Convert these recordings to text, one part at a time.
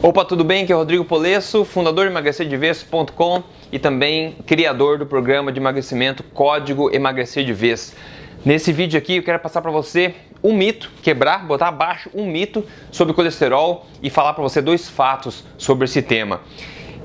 Opa, tudo bem? Aqui é o Rodrigo Polesso, fundador de emagrecerdeves.com e também criador do programa de emagrecimento Código Emagrecer de Vez. Nesse vídeo aqui eu quero passar para você um mito, quebrar, botar abaixo um mito sobre colesterol e falar para você dois fatos sobre esse tema.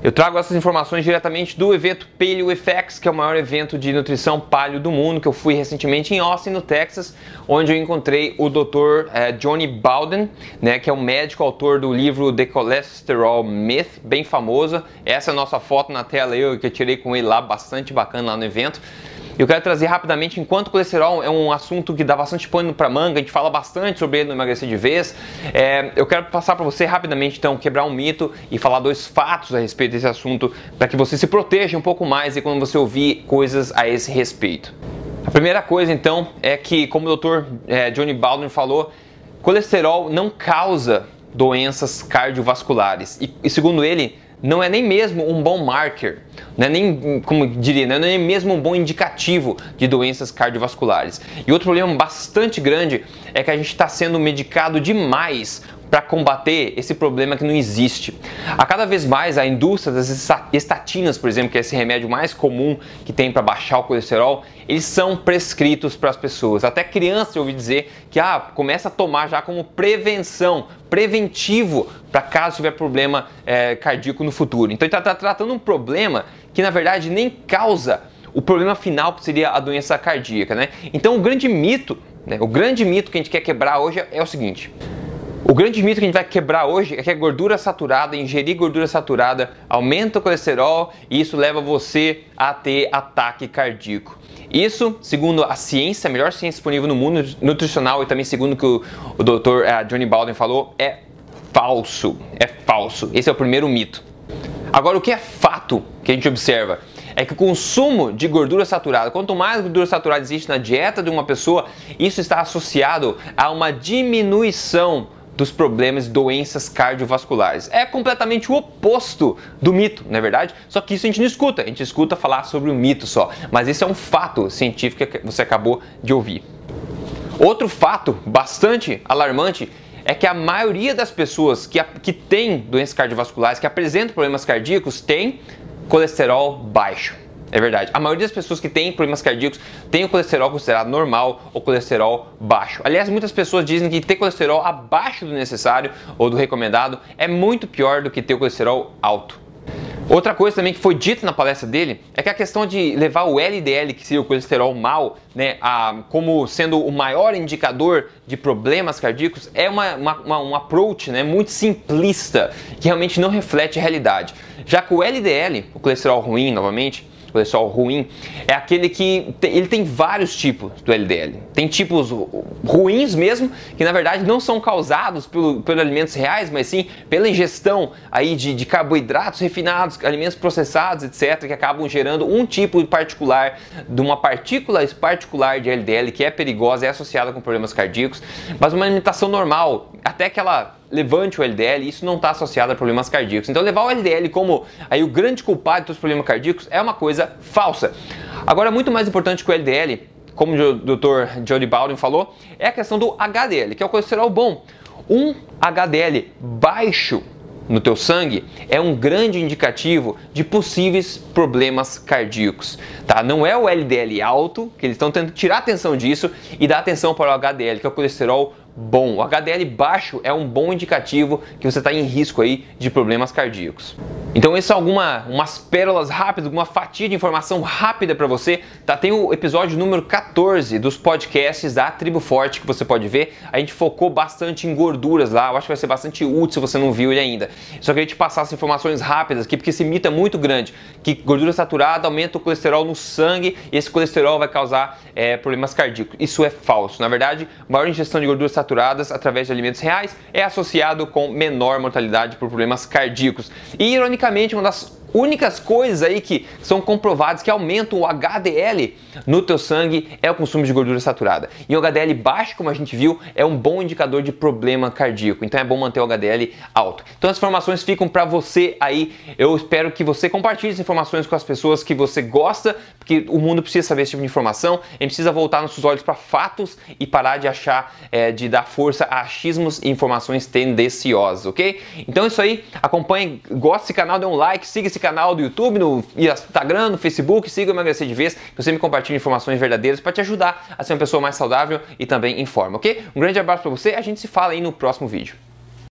Eu trago essas informações diretamente do evento Paleo FX, que é o maior evento de nutrição paleo do mundo, que eu fui recentemente em Austin, no Texas, onde eu encontrei o Dr. Eh, Johnny Bowden, né, que é um médico autor do livro The Cholesterol Myth, bem famoso. Essa é a nossa foto na tela eu que eu tirei com ele lá, bastante bacana lá no evento. Eu quero trazer rapidamente, enquanto colesterol é um assunto que dá bastante pano para manga, a gente fala bastante sobre ele no Emagrecer de Vez, é, eu quero passar para você rapidamente, então, quebrar um mito e falar dois fatos a respeito desse assunto, para que você se proteja um pouco mais e quando você ouvir coisas a esse respeito. A primeira coisa, então, é que, como o Dr. É, Johnny Baldwin falou, colesterol não causa doenças cardiovasculares. E, e segundo ele, não é nem mesmo um bom marker, não é nem, como diria, não é nem mesmo um bom indicativo de doenças cardiovasculares. E outro problema bastante grande é que a gente está sendo medicado demais para combater esse problema que não existe. A cada vez mais a indústria das estatinas, por exemplo, que é esse remédio mais comum que tem para baixar o colesterol, eles são prescritos para as pessoas. Até crianças eu ouvi dizer que ah, começa a tomar já como prevenção, preventivo para caso tiver problema é, cardíaco no futuro. Então ele está tá tratando um problema que na verdade nem causa o problema final que seria a doença cardíaca, né? Então o grande mito, né, o grande mito que a gente quer quebrar hoje é o seguinte: o grande mito que a gente vai quebrar hoje é que a gordura saturada, ingerir gordura saturada, aumenta o colesterol e isso leva você a ter ataque cardíaco. Isso, segundo a ciência, a melhor ciência disponível no mundo nutricional e também segundo que o, o Dr. Uh, Johnny Baldwin falou, é falso. É falso. Esse é o primeiro mito. Agora, o que é fato que a gente observa? é que o consumo de gordura saturada, quanto mais gordura saturada existe na dieta de uma pessoa, isso está associado a uma diminuição dos problemas doenças cardiovasculares. É completamente o oposto do mito, não é verdade? Só que isso a gente não escuta, a gente escuta falar sobre o mito só. Mas esse é um fato científico que você acabou de ouvir. Outro fato bastante alarmante é que a maioria das pessoas que, que tem doenças cardiovasculares, que apresentam problemas cardíacos, tem colesterol baixo. É verdade. A maioria das pessoas que têm problemas cardíacos tem o colesterol considerado normal ou colesterol baixo. Aliás, muitas pessoas dizem que ter colesterol abaixo do necessário ou do recomendado é muito pior do que ter o colesterol alto. Outra coisa também que foi dita na palestra dele é que a questão de levar o LDL, que seria o colesterol mal, né, a, como sendo o maior indicador de problemas cardíacos, é uma, uma, uma, um approach né, muito simplista, que realmente não reflete a realidade. Já que o LDL, o colesterol ruim, novamente, colesterol ruim, é aquele que ele tem vários tipos do LDL. Tem tipos ruins mesmo, que na verdade não são causados pelo, pelos alimentos reais, mas sim pela ingestão aí de, de carboidratos refinados, alimentos processados, etc., que acabam gerando um tipo particular de uma partícula particular de LDL que é perigosa, é associada com problemas cardíacos, mas uma alimentação normal, até que ela levante o LDL, isso não está associado a problemas cardíacos. Então levar o LDL como aí o grande culpado dos problemas cardíacos é uma coisa falsa. Agora, muito mais importante que o LDL, como o Dr. Jody Baldwin falou, é a questão do HDL, que é o colesterol bom. Um HDL baixo no teu sangue é um grande indicativo de possíveis problemas cardíacos, tá? Não é o LDL alto, que eles estão tentando tirar atenção disso e dar atenção para o HDL, que é o colesterol bom. O HDL baixo é um bom indicativo que você está em risco aí de problemas cardíacos. Então essas são algumas umas pérolas rápidas, uma fatia de informação rápida para você. Tá? Tem o episódio número 14 dos podcasts da Tribo Forte que você pode ver. A gente focou bastante em gorduras lá. Eu acho que vai ser bastante útil se você não viu ele ainda. Só queria te passar as informações rápidas aqui porque esse mito é muito grande. Que gordura saturada aumenta o colesterol no sangue e esse colesterol vai causar é, problemas cardíacos. Isso é falso. Na verdade, maior ingestão de gordura saturadas através de alimentos reais é associado com menor mortalidade por problemas cardíacos. E ironicamente unicamente uma das únicas coisas aí que são comprovadas que aumentam o HDL no teu sangue é o consumo de gordura saturada. E o HDL baixo, como a gente viu, é um bom indicador de problema cardíaco. Então é bom manter o HDL alto. Então as informações ficam para você aí. Eu espero que você compartilhe essas informações com as pessoas que você gosta, porque o mundo precisa saber esse tipo de informação. A gente precisa voltar nossos olhos para fatos e parar de achar, é, de dar força a achismos e informações tendenciosas, ok? Então é isso aí. Acompanhe, goste desse canal, dê um like, siga esse canal do YouTube, no Instagram, no Facebook, siga o Emagrecer de Vez, que você me compartilha informações verdadeiras para te ajudar a ser uma pessoa mais saudável e também em forma, ok? Um grande abraço para você, a gente se fala aí no próximo vídeo.